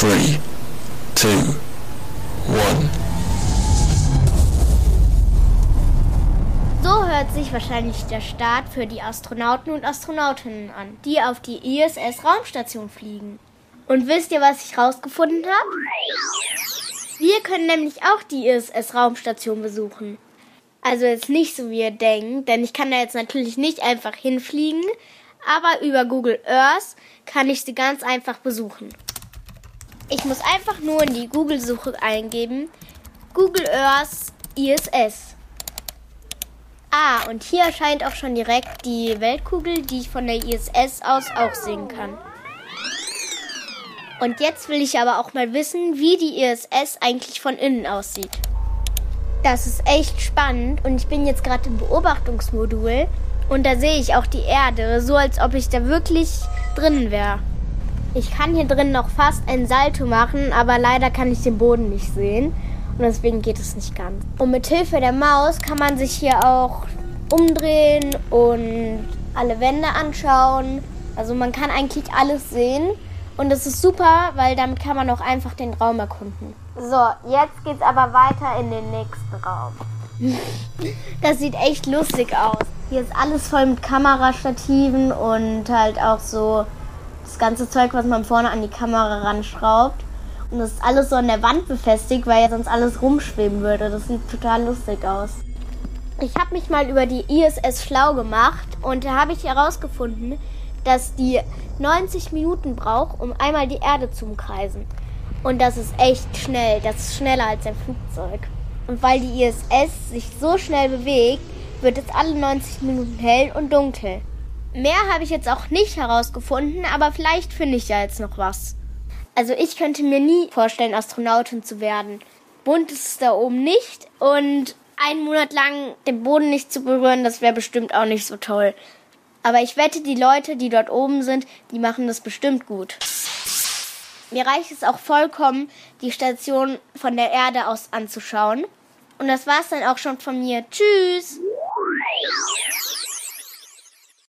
3, 2, 1. So hört sich wahrscheinlich der Start für die Astronauten und Astronautinnen an, die auf die ISS-Raumstation fliegen. Und wisst ihr, was ich rausgefunden habe? Wir können nämlich auch die ISS-Raumstation besuchen. Also jetzt nicht so wie ihr denkt, denn ich kann da jetzt natürlich nicht einfach hinfliegen, aber über Google Earth kann ich sie ganz einfach besuchen. Ich muss einfach nur in die Google-Suche eingeben, Google Earth ISS. Ah, und hier erscheint auch schon direkt die Weltkugel, die ich von der ISS aus auch sehen kann. Und jetzt will ich aber auch mal wissen, wie die ISS eigentlich von innen aussieht. Das ist echt spannend und ich bin jetzt gerade im Beobachtungsmodul und da sehe ich auch die Erde, so als ob ich da wirklich drin wäre. Ich kann hier drin noch fast ein Salto machen, aber leider kann ich den Boden nicht sehen und deswegen geht es nicht ganz. Und mit Hilfe der Maus kann man sich hier auch umdrehen und alle Wände anschauen. Also man kann eigentlich alles sehen und das ist super, weil damit kann man auch einfach den Raum erkunden. So, jetzt geht's aber weiter in den nächsten Raum. das sieht echt lustig aus. Hier ist alles voll mit Kamerastativen und halt auch so das ganze Zeug, was man vorne an die Kamera ranschraubt. Und das ist alles so an der Wand befestigt, weil ja sonst alles rumschweben würde. Das sieht total lustig aus. Ich habe mich mal über die ISS schlau gemacht und da habe ich herausgefunden, dass die 90 Minuten braucht, um einmal die Erde zu umkreisen. Und das ist echt schnell. Das ist schneller als ein Flugzeug. Und weil die ISS sich so schnell bewegt, wird es alle 90 Minuten hell und dunkel. Mehr habe ich jetzt auch nicht herausgefunden, aber vielleicht finde ich ja jetzt noch was. Also ich könnte mir nie vorstellen, Astronautin zu werden. Bunt ist es da oben nicht und einen Monat lang den Boden nicht zu berühren, das wäre bestimmt auch nicht so toll. Aber ich wette, die Leute, die dort oben sind, die machen das bestimmt gut. Mir reicht es auch vollkommen, die Station von der Erde aus anzuschauen. Und das war's dann auch schon von mir. Tschüss!